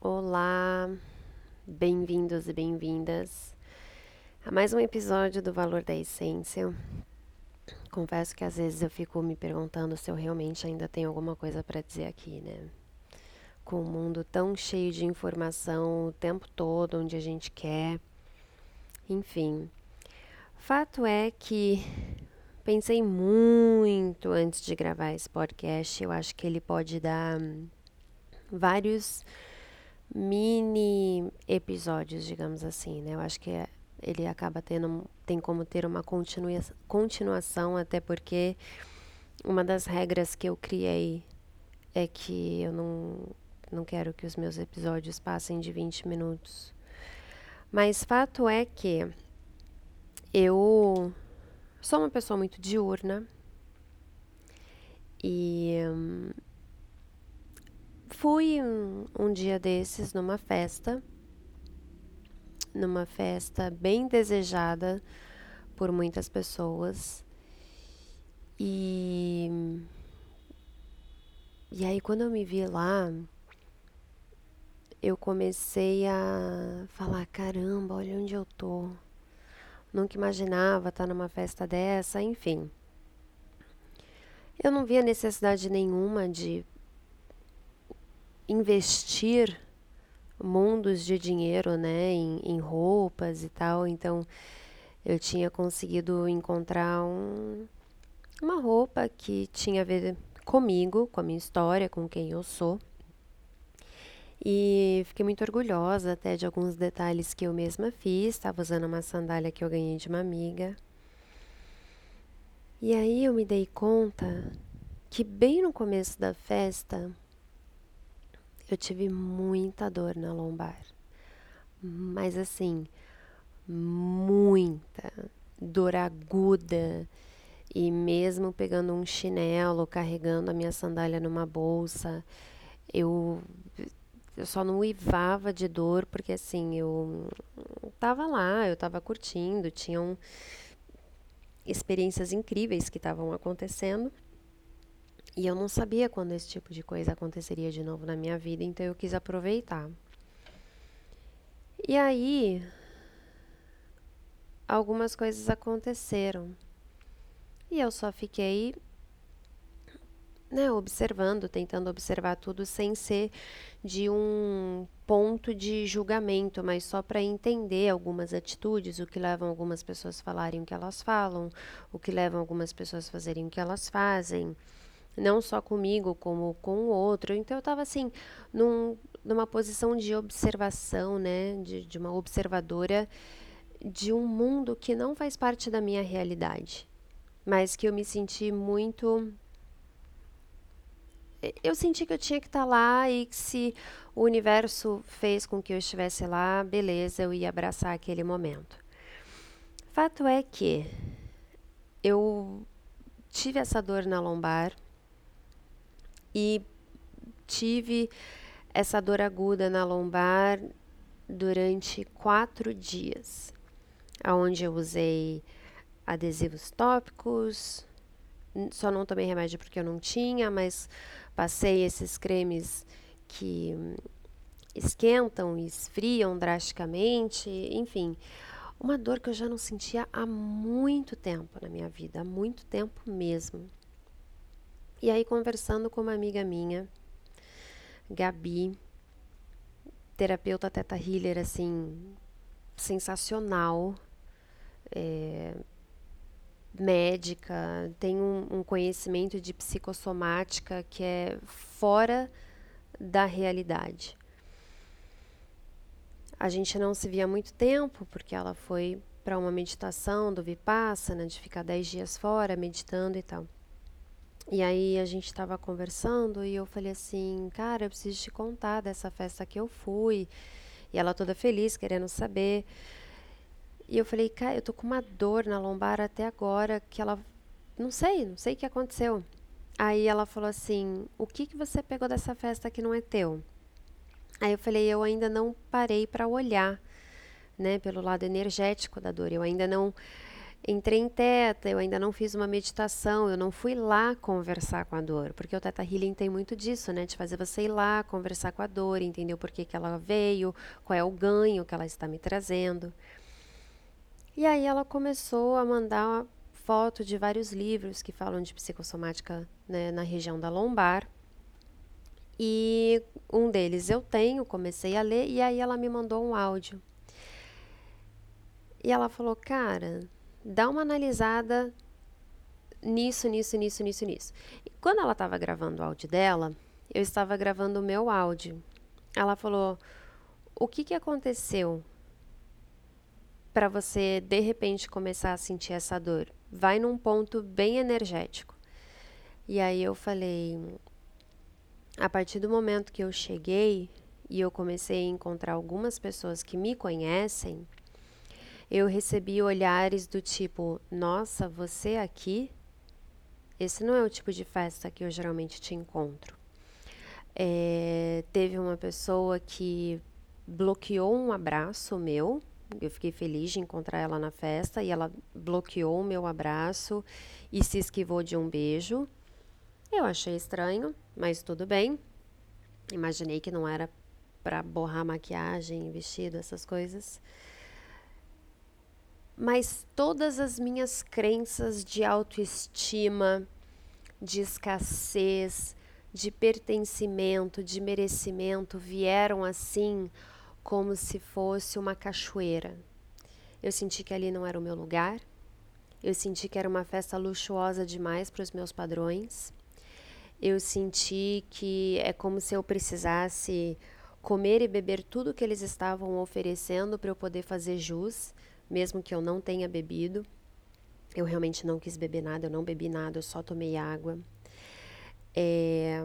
Olá, bem-vindos e bem-vindas a mais um episódio do Valor da Essência. Confesso que às vezes eu fico me perguntando se eu realmente ainda tenho alguma coisa para dizer aqui, né? Com o um mundo tão cheio de informação o tempo todo, onde a gente quer. Enfim, fato é que pensei muito antes de gravar esse podcast. Eu acho que ele pode dar vários mini episódios, digamos assim, né? Eu acho que é, ele acaba tendo, tem como ter uma continua, continuação, até porque uma das regras que eu criei é que eu não, não quero que os meus episódios passem de 20 minutos. Mas fato é que eu sou uma pessoa muito diurna e hum, fui um, um dia desses numa festa, numa festa bem desejada por muitas pessoas. E e aí quando eu me vi lá, eu comecei a falar, caramba, olha onde eu tô. Nunca imaginava estar numa festa dessa, enfim. Eu não via necessidade nenhuma de investir mundos de dinheiro, né, em, em, roupas e tal. Então, eu tinha conseguido encontrar um, uma roupa que tinha a ver comigo, com a minha história, com quem eu sou. E fiquei muito orgulhosa até de alguns detalhes que eu mesma fiz. Estava usando uma sandália que eu ganhei de uma amiga. E aí eu me dei conta que bem no começo da festa eu tive muita dor na lombar. Mas assim, muita dor aguda. E mesmo pegando um chinelo, carregando a minha sandália numa bolsa, eu, eu só não uivava de dor, porque assim, eu tava lá, eu tava curtindo, tinham experiências incríveis que estavam acontecendo. E eu não sabia quando esse tipo de coisa aconteceria de novo na minha vida, então eu quis aproveitar. E aí, algumas coisas aconteceram. E eu só fiquei né, observando, tentando observar tudo sem ser de um ponto de julgamento, mas só para entender algumas atitudes, o que levam algumas pessoas a falarem o que elas falam, o que levam algumas pessoas a fazerem o que elas fazem não só comigo, como com o outro. Então eu estava assim, num, numa posição de observação, né, de, de uma observadora de um mundo que não faz parte da minha realidade, mas que eu me senti muito eu senti que eu tinha que estar tá lá e que se o universo fez com que eu estivesse lá, beleza, eu ia abraçar aquele momento. Fato é que eu tive essa dor na lombar, e tive essa dor aguda na lombar durante quatro dias, aonde eu usei adesivos tópicos, só não tomei remédio porque eu não tinha, mas passei esses cremes que esquentam e esfriam drasticamente, enfim, uma dor que eu já não sentia há muito tempo na minha vida, há muito tempo mesmo. E aí, conversando com uma amiga minha, Gabi, terapeuta Teta Healer, assim, sensacional, é, médica, tem um, um conhecimento de psicossomática que é fora da realidade. A gente não se via há muito tempo, porque ela foi para uma meditação do Vipassana, de ficar 10 dias fora, meditando e tal. E aí a gente estava conversando e eu falei assim, cara, eu preciso te contar dessa festa que eu fui. E ela toda feliz, querendo saber. E eu falei, cara, eu tô com uma dor na lombar até agora que ela não sei, não sei o que aconteceu. Aí ela falou assim: "O que que você pegou dessa festa que não é teu?" Aí eu falei: "Eu ainda não parei para olhar. né, pelo lado energético da dor. Eu ainda não entrei em teta, eu ainda não fiz uma meditação, eu não fui lá conversar com a dor, porque o Teta Healing tem muito disso, né, de fazer você ir lá conversar com a dor, entender o porquê que ela veio, qual é o ganho que ela está me trazendo. E aí ela começou a mandar foto de vários livros que falam de psicossomática né, na região da lombar. E um deles eu tenho, comecei a ler, e aí ela me mandou um áudio. E ela falou, cara, dá uma analisada nisso, nisso, nisso, nisso, nisso. E quando ela estava gravando o áudio dela, eu estava gravando o meu áudio. Ela falou: O que, que aconteceu para você de repente começar a sentir essa dor? Vai num ponto bem energético. E aí eu falei: A partir do momento que eu cheguei e eu comecei a encontrar algumas pessoas que me conhecem eu recebi olhares do tipo: Nossa, você aqui? Esse não é o tipo de festa que eu geralmente te encontro. É, teve uma pessoa que bloqueou um abraço meu. Eu fiquei feliz de encontrar ela na festa e ela bloqueou o meu abraço e se esquivou de um beijo. Eu achei estranho, mas tudo bem. Imaginei que não era para borrar maquiagem, vestido, essas coisas mas todas as minhas crenças de autoestima, de escassez, de pertencimento, de merecimento vieram assim como se fosse uma cachoeira. Eu senti que ali não era o meu lugar. Eu senti que era uma festa luxuosa demais para os meus padrões. Eu senti que é como se eu precisasse comer e beber tudo que eles estavam oferecendo para eu poder fazer jus mesmo que eu não tenha bebido. Eu realmente não quis beber nada, eu não bebi nada, eu só tomei água. É...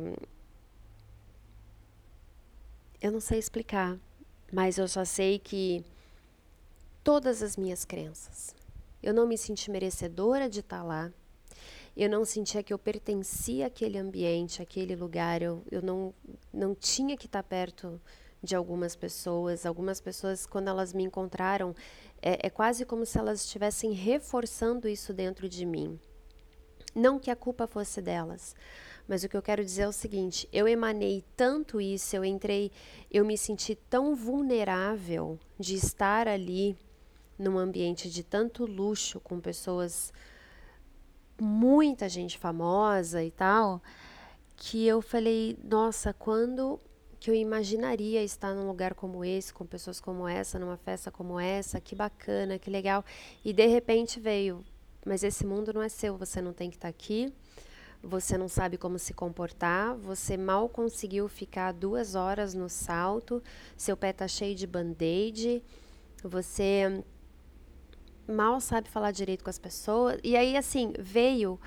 Eu não sei explicar, mas eu só sei que todas as minhas crenças, eu não me senti merecedora de estar lá, eu não sentia que eu pertencia àquele ambiente, àquele lugar, eu, eu não, não tinha que estar perto de algumas pessoas. Algumas pessoas, quando elas me encontraram, é, é quase como se elas estivessem reforçando isso dentro de mim. Não que a culpa fosse delas, mas o que eu quero dizer é o seguinte: eu emanei tanto isso, eu entrei, eu me senti tão vulnerável de estar ali num ambiente de tanto luxo com pessoas, muita gente famosa e tal, que eu falei, nossa, quando que eu imaginaria estar num lugar como esse, com pessoas como essa, numa festa como essa, que bacana, que legal. E de repente veio, mas esse mundo não é seu, você não tem que estar aqui, você não sabe como se comportar, você mal conseguiu ficar duas horas no salto, seu pé tá cheio de band-aid, você mal sabe falar direito com as pessoas. E aí, assim, veio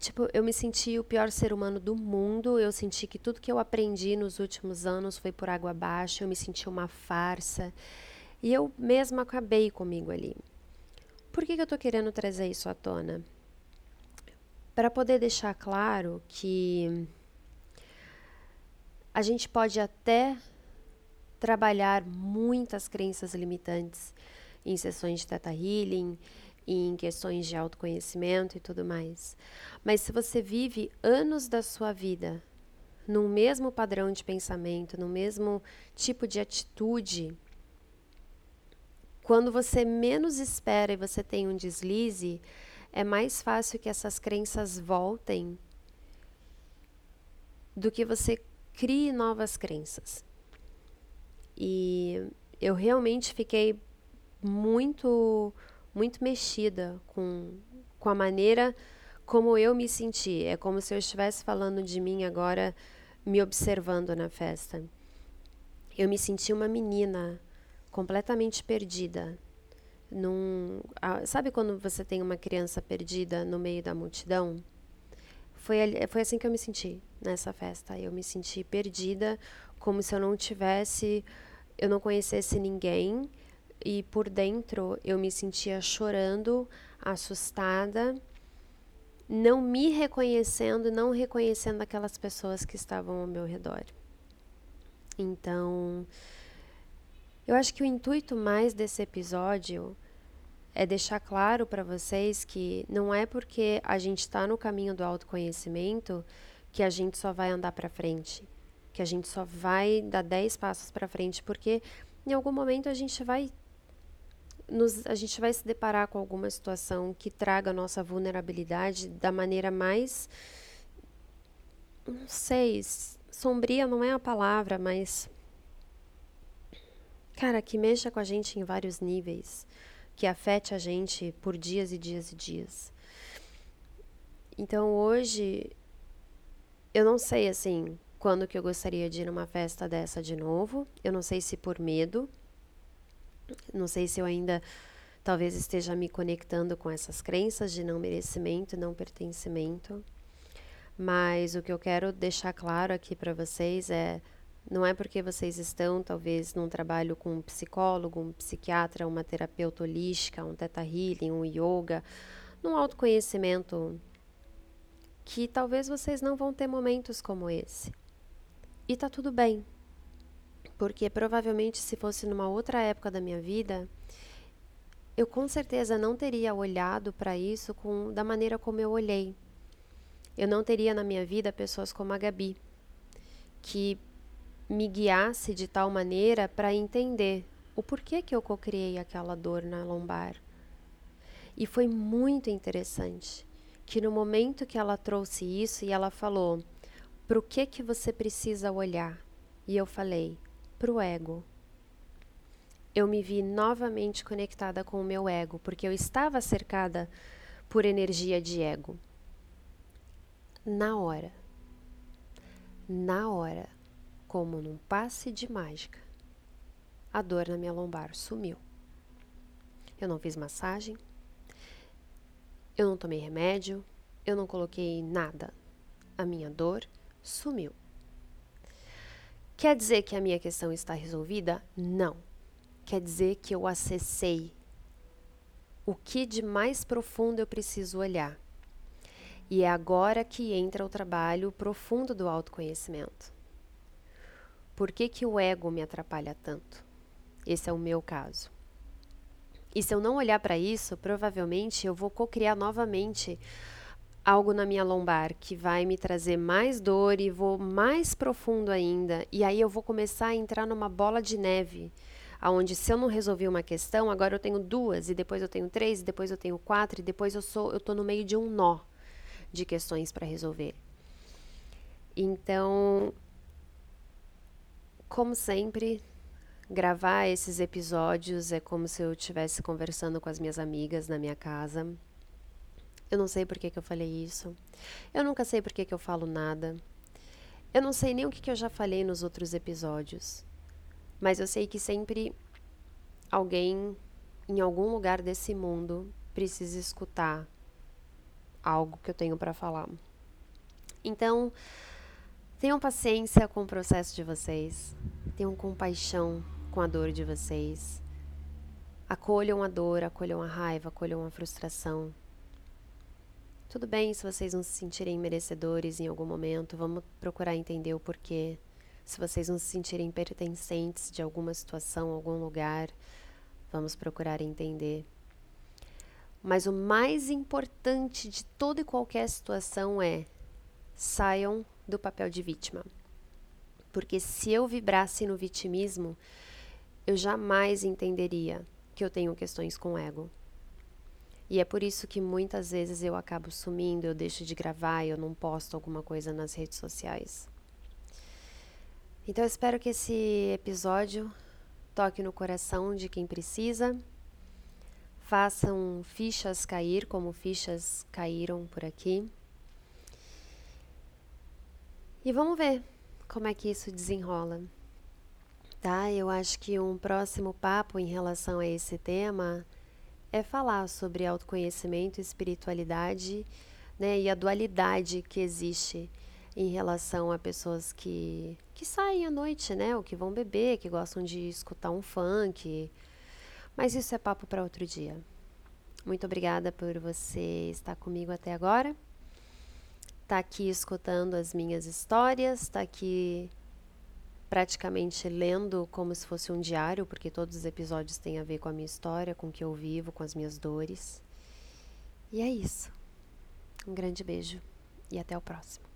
Tipo, eu me senti o pior ser humano do mundo. Eu senti que tudo que eu aprendi nos últimos anos foi por água abaixo. Eu me senti uma farsa. E eu mesma acabei comigo ali. Por que, que eu tô querendo trazer isso à tona? Para poder deixar claro que a gente pode até trabalhar muitas crenças limitantes em sessões de Teta Healing, em questões de autoconhecimento e tudo mais. Mas se você vive anos da sua vida no mesmo padrão de pensamento, no mesmo tipo de atitude, quando você menos espera e você tem um deslize, é mais fácil que essas crenças voltem do que você crie novas crenças. E eu realmente fiquei muito muito mexida com, com a maneira como eu me senti. É como se eu estivesse falando de mim agora, me observando na festa. Eu me senti uma menina completamente perdida. Num, sabe quando você tem uma criança perdida no meio da multidão? Foi, foi assim que eu me senti nessa festa. Eu me senti perdida, como se eu não tivesse, eu não conhecesse ninguém e por dentro eu me sentia chorando, assustada, não me reconhecendo, não reconhecendo aquelas pessoas que estavam ao meu redor. Então, Eu acho que o intuito mais desse episódio é deixar claro para vocês que não é porque a gente está no caminho do autoconhecimento que a gente só vai andar para frente, que a gente só vai dar 10 passos para frente, porque em algum momento a gente vai nos, a gente vai se deparar com alguma situação que traga a nossa vulnerabilidade da maneira mais não sei, sombria não é a palavra, mas cara, que mexa com a gente em vários níveis, que afete a gente por dias e dias e dias. Então hoje eu não sei assim quando que eu gostaria de ir numa festa dessa de novo. Eu não sei se por medo, não sei se eu ainda talvez esteja me conectando com essas crenças de não merecimento, não pertencimento. Mas o que eu quero deixar claro aqui para vocês é não é porque vocês estão, talvez, num trabalho com um psicólogo, um psiquiatra, uma terapeuta holística, um teta healing, um yoga, num autoconhecimento, que talvez vocês não vão ter momentos como esse. E tá tudo bem. Porque provavelmente se fosse numa outra época da minha vida, eu com certeza não teria olhado para isso com, da maneira como eu olhei. Eu não teria na minha vida pessoas como a Gabi, que me guiasse de tal maneira para entender o porquê que eu cocriei aquela dor na lombar. E foi muito interessante que no momento que ela trouxe isso e ela falou: "Para o que que você precisa olhar?" E eu falei: "Para o ego." Eu me vi novamente conectada com o meu ego, porque eu estava cercada por energia de ego. Na hora. Na hora como num passe de mágica. A dor na minha lombar sumiu. Eu não fiz massagem, eu não tomei remédio, eu não coloquei nada. A minha dor sumiu. Quer dizer que a minha questão está resolvida? Não. Quer dizer que eu acessei o que de mais profundo eu preciso olhar. E é agora que entra o trabalho profundo do autoconhecimento. Por que, que o ego me atrapalha tanto? Esse é o meu caso. E se eu não olhar para isso, provavelmente eu vou cocriar novamente algo na minha lombar que vai me trazer mais dor e vou mais profundo ainda. E aí eu vou começar a entrar numa bola de neve, aonde se eu não resolver uma questão, agora eu tenho duas e depois eu tenho três, e depois eu tenho quatro e depois eu sou eu tô no meio de um nó de questões para resolver. Então, como sempre, gravar esses episódios é como se eu estivesse conversando com as minhas amigas na minha casa. Eu não sei por que, que eu falei isso. Eu nunca sei por que, que eu falo nada. Eu não sei nem o que, que eu já falei nos outros episódios. Mas eu sei que sempre alguém em algum lugar desse mundo precisa escutar algo que eu tenho para falar. Então, Tenham paciência com o processo de vocês. Tenham compaixão com a dor de vocês. Acolham a dor, acolham a raiva, acolham a frustração. Tudo bem se vocês não se sentirem merecedores em algum momento, vamos procurar entender o porquê. Se vocês não se sentirem pertencentes de alguma situação, algum lugar, vamos procurar entender. Mas o mais importante de toda e qualquer situação é saiam do papel de vítima. Porque se eu vibrasse no vitimismo, eu jamais entenderia que eu tenho questões com ego. E é por isso que muitas vezes eu acabo sumindo, eu deixo de gravar, eu não posto alguma coisa nas redes sociais. Então eu espero que esse episódio toque no coração de quem precisa. Façam fichas cair como fichas caíram por aqui. E vamos ver como é que isso desenrola. Tá? Eu acho que um próximo papo em relação a esse tema é falar sobre autoconhecimento, espiritualidade, né, e a dualidade que existe em relação a pessoas que que saem à noite, né, ou que vão beber, que gostam de escutar um funk. Mas isso é papo para outro dia. Muito obrigada por você estar comigo até agora está aqui escutando as minhas histórias, está aqui praticamente lendo como se fosse um diário, porque todos os episódios têm a ver com a minha história, com o que eu vivo, com as minhas dores. E é isso. Um grande beijo e até o próximo.